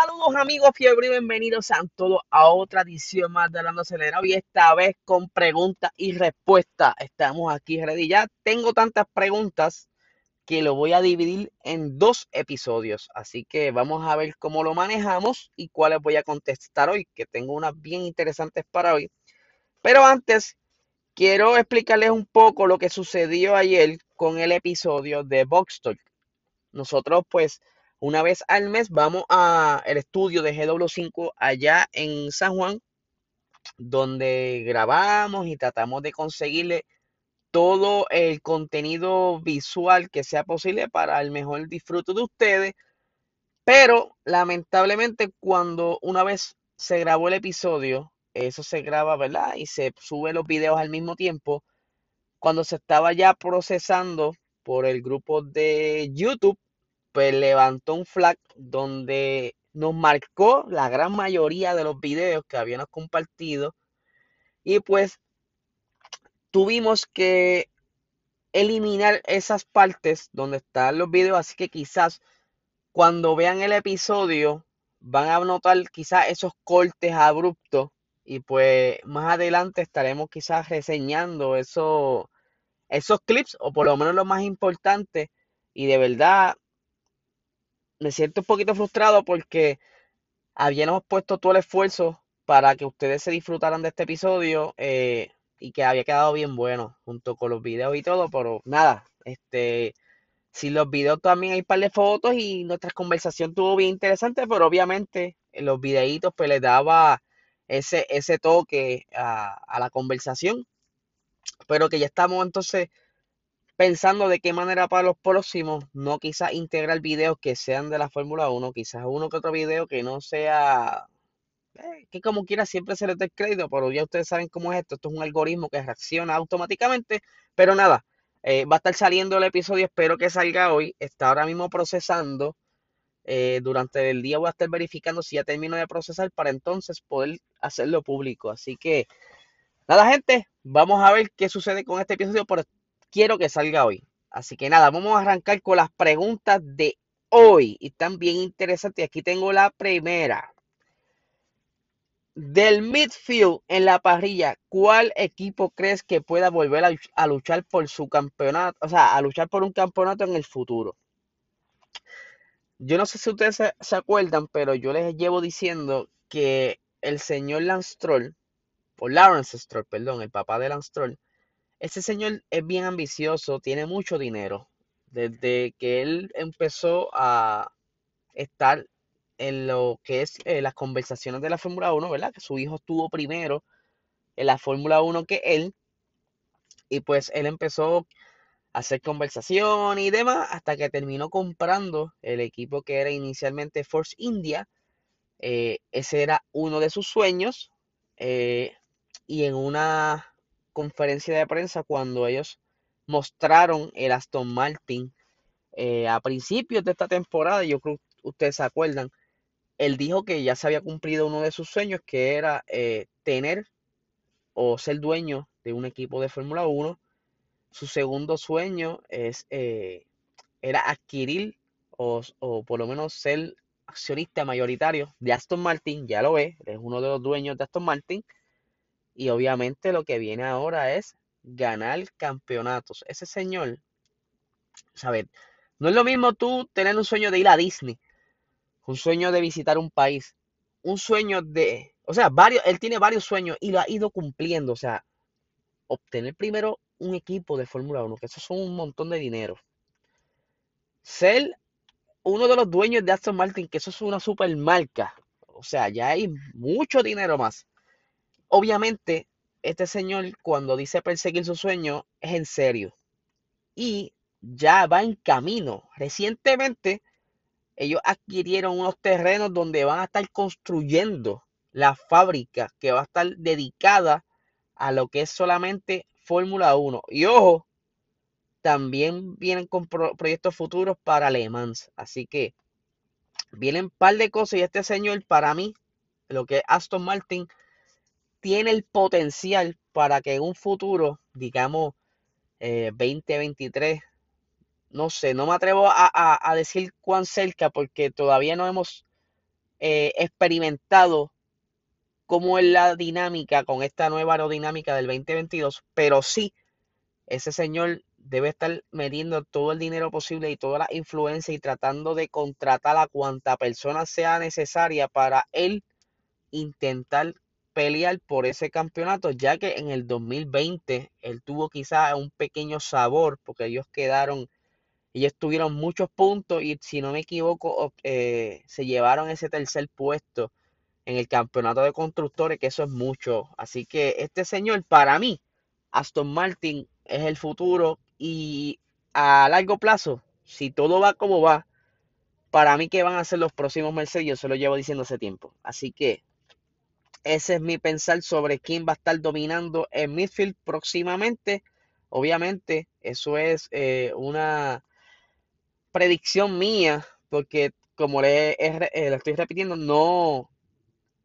Saludos amigos fiebre y bienvenidos a todos a otra edición más de Hablando Acelerado y esta vez con preguntas y respuestas. Estamos aquí ready ya. Tengo tantas preguntas que lo voy a dividir en dos episodios. Así que vamos a ver cómo lo manejamos y cuáles voy a contestar hoy, que tengo unas bien interesantes para hoy. Pero antes, quiero explicarles un poco lo que sucedió ayer con el episodio de Box Talk. Nosotros pues una vez al mes vamos al estudio de GW5 allá en San Juan, donde grabamos y tratamos de conseguirle todo el contenido visual que sea posible para el mejor disfrute de ustedes. Pero lamentablemente cuando una vez se grabó el episodio, eso se graba, ¿verdad? Y se sube los videos al mismo tiempo. Cuando se estaba ya procesando por el grupo de YouTube, pues levantó un flag donde nos marcó la gran mayoría de los videos que habíamos compartido. Y pues tuvimos que eliminar esas partes donde están los videos, así que quizás cuando vean el episodio van a notar quizás esos cortes abruptos. Y pues más adelante estaremos quizás reseñando esos, esos clips o por lo menos lo más importante. Y de verdad me siento un poquito frustrado porque habíamos puesto todo el esfuerzo para que ustedes se disfrutaran de este episodio eh, y que había quedado bien bueno junto con los videos y todo, pero nada, este, si los videos también hay un par de fotos y nuestra conversación tuvo bien interesante, pero obviamente en los videitos pues le daba ese, ese toque a, a la conversación, pero que ya estamos entonces pensando de qué manera para los próximos, no quizás integrar videos que sean de la Fórmula 1, quizás uno que otro video que no sea, eh, que como quiera siempre se les dé crédito, pero ya ustedes saben cómo es esto, esto es un algoritmo que reacciona automáticamente, pero nada, eh, va a estar saliendo el episodio, espero que salga hoy, está ahora mismo procesando, eh, durante el día voy a estar verificando si ya termino de procesar para entonces poder hacerlo público, así que nada gente, vamos a ver qué sucede con este episodio, quiero que salga hoy. Así que nada, vamos a arrancar con las preguntas de hoy. Y están bien interesantes. Aquí tengo la primera. Del midfield en la parrilla, ¿cuál equipo crees que pueda volver a, luchar por su campeonato? O sea, a luchar por un campeonato en el futuro. Yo no sé si ustedes se, acuerdan, pero yo les llevo diciendo que el señor Lance Stroll, o Lawrence Stroll, perdón, el papá de Lance Stroll, ese señor es bien ambicioso, tiene mucho dinero. Desde que él empezó a estar en lo que es eh, las conversaciones de la Fórmula 1, ¿verdad? Que su hijo estuvo primero en la Fórmula 1 que él. Y pues él empezó a hacer conversación y demás hasta que terminó comprando el equipo que era inicialmente Force India. Eh, ese era uno de sus sueños. Eh, y en una conferencia de prensa cuando ellos mostraron el Aston Martin eh, a principios de esta temporada, yo creo que ustedes se acuerdan, él dijo que ya se había cumplido uno de sus sueños, que era eh, tener o ser dueño de un equipo de Fórmula 1. Su segundo sueño es, eh, era adquirir o, o, por lo menos ser accionista mayoritario de Aston Martin, ya lo ve, es uno de los dueños de Aston Martin. Y obviamente lo que viene ahora es ganar campeonatos. Ese señor, ¿sabes? No es lo mismo tú tener un sueño de ir a Disney, un sueño de visitar un país, un sueño de, o sea, varios, él tiene varios sueños y lo ha ido cumpliendo, o sea, obtener primero un equipo de Fórmula 1, que eso son un montón de dinero. Ser uno de los dueños de Aston Martin, que eso es una super marca, o sea, ya hay mucho dinero más. Obviamente, este señor cuando dice perseguir su sueño es en serio. Y ya va en camino. Recientemente, ellos adquirieron unos terrenos donde van a estar construyendo la fábrica que va a estar dedicada a lo que es solamente Fórmula 1. Y ojo, también vienen con proyectos futuros para alemán. Así que vienen un par de cosas y este señor para mí, lo que es Aston Martin, tiene el potencial para que en un futuro, digamos, 2023, eh, no sé, no me atrevo a, decir cuán cerca porque todavía no hemos eh, experimentado cómo es la dinámica con esta nueva aerodinámica del 2022, pero sí, ese señor debe estar metiendo todo el dinero posible y toda la influencia y tratando de contratar a cuanta persona sea necesaria para él intentar pelear por ese campeonato, ya que en el 2020 él tuvo quizás un pequeño sabor, porque ellos quedaron, ellos tuvieron muchos puntos y si no me equivoco, eh, se llevaron ese tercer puesto en el campeonato de constructores, que eso es mucho. Así que este señor, para mí, Aston Martin es el futuro y a largo plazo, si todo va como va, para mí que van a ser los próximos Mercedes, yo se lo llevo diciendo hace tiempo. Así que ese es mi pensar sobre quién va a estar dominando en midfield próximamente. Obviamente, eso es eh, una predicción mía, porque como le, eh, le estoy repitiendo, no,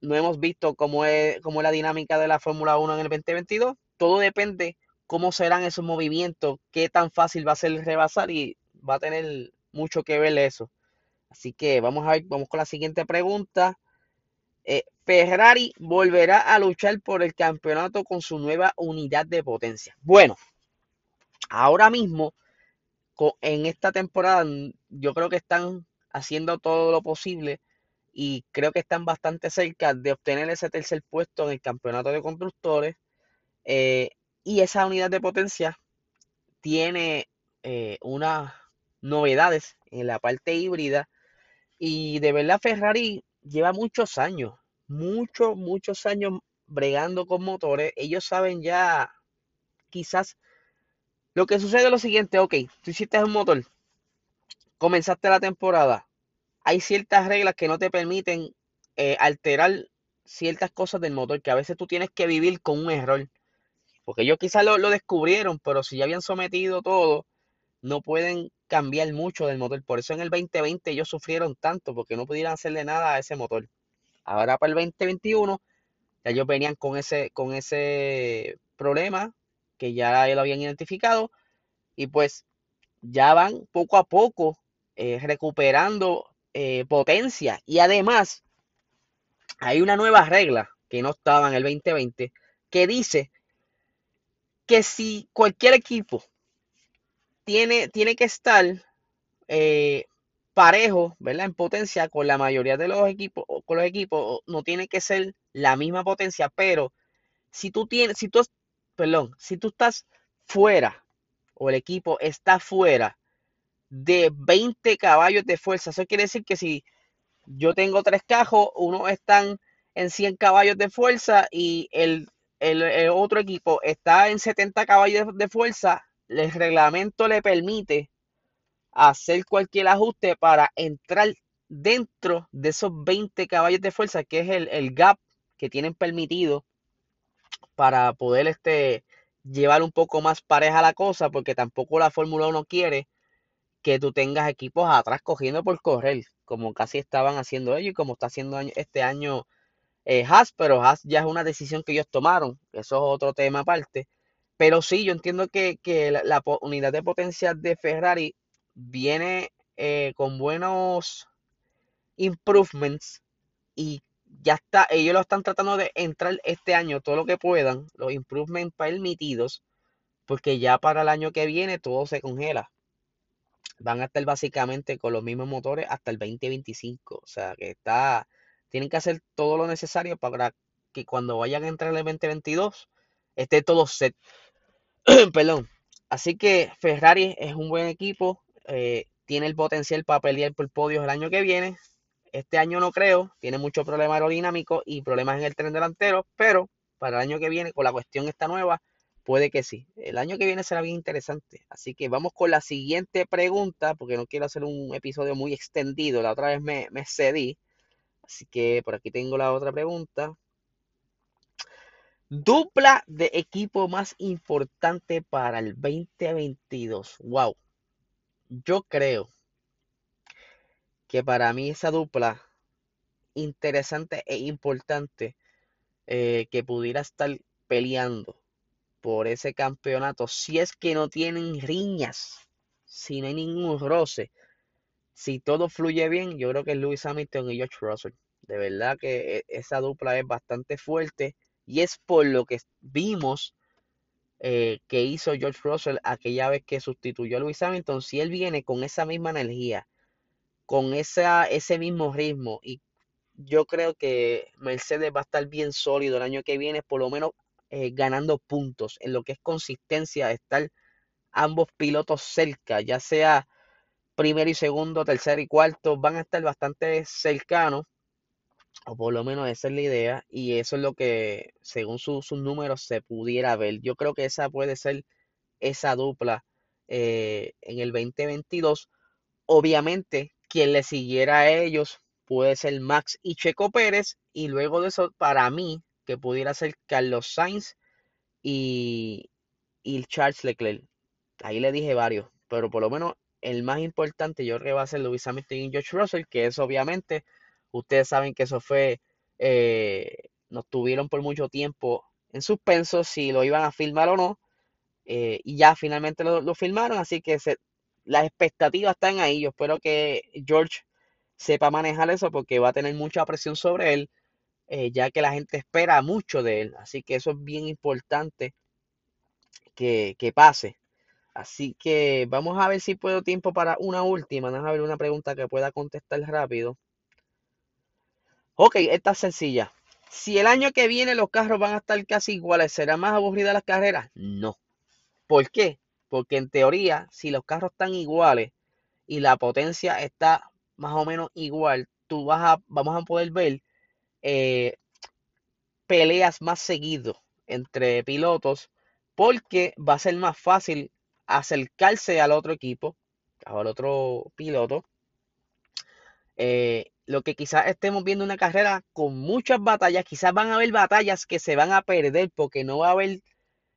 no hemos visto cómo es, cómo es la dinámica de la Fórmula 1 en el 2022. Todo depende cómo serán esos movimientos, qué tan fácil va a ser rebasar y va a tener mucho que ver eso. Así que vamos a ver, vamos con la siguiente pregunta. Eh, Ferrari volverá a luchar por el campeonato con su nueva unidad de potencia. Bueno, ahora mismo, en esta temporada, yo creo que están haciendo todo lo posible y creo que están bastante cerca de obtener ese tercer puesto en el campeonato de constructores. Eh, y esa unidad de potencia tiene eh, unas novedades en la parte híbrida. Y de verdad Ferrari lleva muchos años, muchos, muchos años bregando con motores. Ellos saben ya quizás lo que sucede es lo siguiente, ok, tú hiciste un motor, comenzaste la temporada, hay ciertas reglas que no te permiten eh, alterar ciertas cosas del motor, que a veces tú tienes que vivir con un error. Porque ellos quizás lo, descubrieron, pero si ya habían sometido todo, no pueden cambiar mucho del motor. Por eso en el 2020 ellos sufrieron tanto, porque no pudieron hacerle nada a ese motor. Ahora para el 2021, ya ellos venían con ese, con ese problema, que ya lo habían identificado, y pues ya van poco a poco eh, recuperando eh, potencia. Y además, hay una nueva regla que no estaba en el 2020 que dice que si cualquier equipo tiene, tiene que estar eh, parejo, ¿verdad? En potencia con la mayoría de los equipos, con los equipos, no tiene que ser la misma potencia, pero si tú tienes, si tú, perdón, si tú estás fuera o el equipo está fuera de 20 caballos de fuerza. Eso quiere decir que si yo tengo tres cajos, uno están en 100 caballos de fuerza y el, otro equipo está en 70 caballos de, fuerza, el reglamento le permite hacer cualquier ajuste para entrar dentro de esos 20 caballos de fuerza, que es el, el gap que tienen permitido para poder este, llevar un poco más pareja la cosa, porque tampoco la Fórmula 1 quiere que tú tengas equipos atrás cogiendo por correr, como casi estaban haciendo ellos y como está haciendo este año eh, Haas, pero Haas ya es una decisión que ellos tomaron, eso es otro tema aparte. Pero sí, yo entiendo que, la, unidad de potencia de Ferrari viene eh, con buenos improvements y ya está, ellos lo están tratando de entrar este año todo lo que puedan, los improvements permitidos, porque ya para el año que viene todo se congela van a estar básicamente con los mismos motores hasta el 2025. O sea que está, tienen que hacer todo lo necesario para que cuando vayan a entrar en el 2022 esté todo set. Perdón. Así que Ferrari es un buen equipo, eh, tiene el potencial para pelear por podios el año que viene. Este año no creo, tiene mucho problema aerodinámico y problemas en el tren delantero, pero para el año que viene, con la cuestión esta nueva, Puede que sí. El año que viene será bien interesante. Así que vamos con la siguiente pregunta, porque no quiero hacer un episodio muy extendido. La otra vez me, me cedí. Así que por aquí tengo la otra pregunta. Dupla de equipo más importante para el 2022. Wow. Yo creo que para mí esa dupla interesante e importante eh, que pudiera estar peleando por ese campeonato, si es que no tienen riñas, si no hay ningún roce, si todo fluye bien, yo creo que es Lewis Hamilton y George Russell. De verdad que e, esa dupla es bastante fuerte y es por lo que vimos eh, que hizo George Russell aquella vez que sustituyó a Lewis Hamilton. Si él viene con esa misma energía, con esa, ese mismo ritmo y yo creo que Mercedes va a estar bien sólido el año que viene, por lo menos eh, ganando puntos en lo que es consistencia, estar ambos pilotos cerca, ya sea primero y segundo, tercero y cuarto, van a estar bastante cercanos, o por lo menos esa es la idea, y eso es lo que según sus números se pudiera ver. Yo creo que esa puede ser esa dupla eh, en el 2022. Obviamente, quien le siguiera a ellos puede ser Max y Checo Pérez, y luego de eso, para mí, que pudiera ser Carlos Sainz y, y Charles Leclerc. Ahí le dije varios, pero por lo menos el más importante yo creo que va a ser Lewis Hamilton y George Russell, que es obviamente, ustedes saben que eso fue, eh, nos tuvieron por mucho tiempo en suspenso si lo iban a filmar o no, eh, y ya finalmente lo, lo filmaron, así que las expectativas están ahí, yo espero que George sepa manejar eso porque va a tener mucha presión sobre él, eh, ya que la gente espera mucho de él, así que eso es bien importante que, que pase. Así que vamos a ver si puedo tiempo para una última. Vamos a ver una pregunta que pueda contestar rápido. Ok, esta es sencilla. Si el año que viene los carros van a estar casi iguales, ¿será más aburrida las carreras? No. ¿Por qué? Porque en teoría, si los carros están iguales y la potencia está más o menos igual, tú vas a, vamos a poder ver eh, peleas más seguido entre pilotos porque va a ser más fácil acercarse al otro equipo, al otro piloto. Eh, lo que quizás estemos viendo una carrera con muchas batallas, quizás van a haber batallas que se van a perder porque no va a haber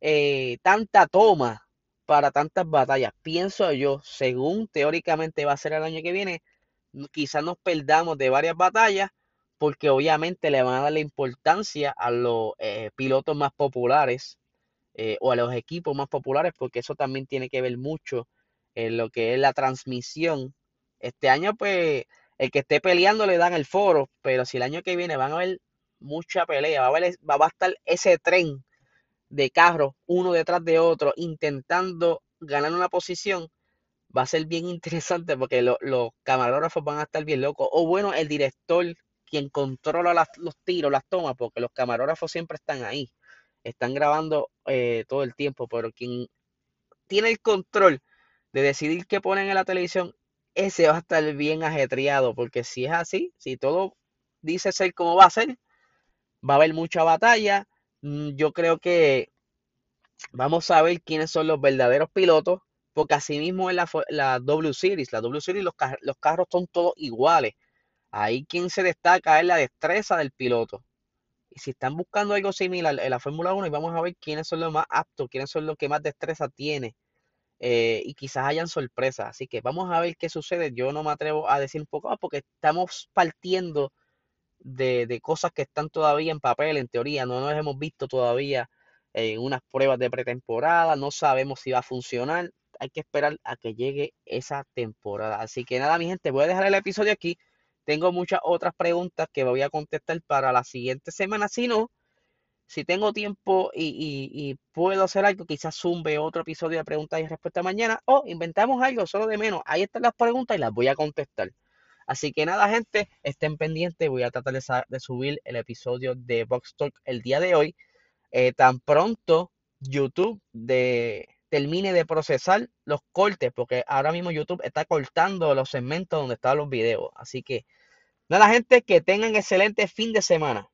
eh, tanta toma para tantas batallas. Pienso yo, según teóricamente va a ser el año que viene, quizás nos perdamos de varias batallas porque obviamente le van a dar la importancia a los eh, pilotos más populares eh, o a los equipos más populares, porque eso también tiene que ver mucho en lo que es la transmisión. Este año, pues, el que esté peleando le dan el foro, pero si el año que viene van a haber mucha pelea, va a, haber, va a estar ese tren de carros uno detrás de otro intentando ganar una posición, va a ser bien interesante porque los camarógrafos van a estar bien locos. O bueno, el director, quien controla los tiros, las tomas, porque los camarógrafos siempre están ahí están grabando eh, todo el tiempo, pero quien tiene el control de decidir qué ponen en la televisión, ese va a estar bien ajetreado, porque si es así, si todo dice ser como va a ser, va a haber mucha batalla. Mm, yo creo que vamos a ver quiénes son los verdaderos pilotos, porque así mismo en la, la W Series, la W Series los, los carros son todos iguales. Ahí quien se destaca es la destreza del piloto. Y si están buscando algo similar en la Fórmula 1, y vamos a ver quiénes son los más aptos, quiénes son los que más destreza tiene. Eh, y quizás hayan sorpresas. Así que vamos a ver qué sucede. Yo no me atrevo a decir un poco más porque estamos partiendo de, cosas que están todavía en papel, en teoría. No nos hemos visto todavía en unas pruebas de pretemporada. No sabemos si va a funcionar. Hay que esperar a que llegue esa temporada. Así que nada, mi gente, voy a dejar el episodio aquí. Tengo muchas otras preguntas que voy a contestar para la siguiente semana. Si no, si tengo tiempo y, puedo hacer algo, quizás zumbe otro episodio de preguntas y respuestas mañana o inventamos algo solo de menos. Ahí están las preguntas y las voy a contestar. Así que nada, gente, estén pendientes. Voy a tratar de, subir el episodio de Box Talk el día de hoy. Eh, tan pronto YouTube de, termine de procesar los cortes, porque ahora mismo YouTube está cortando los segmentos donde están los videos. Así que nada, gente, que tengan excelente fin de semana.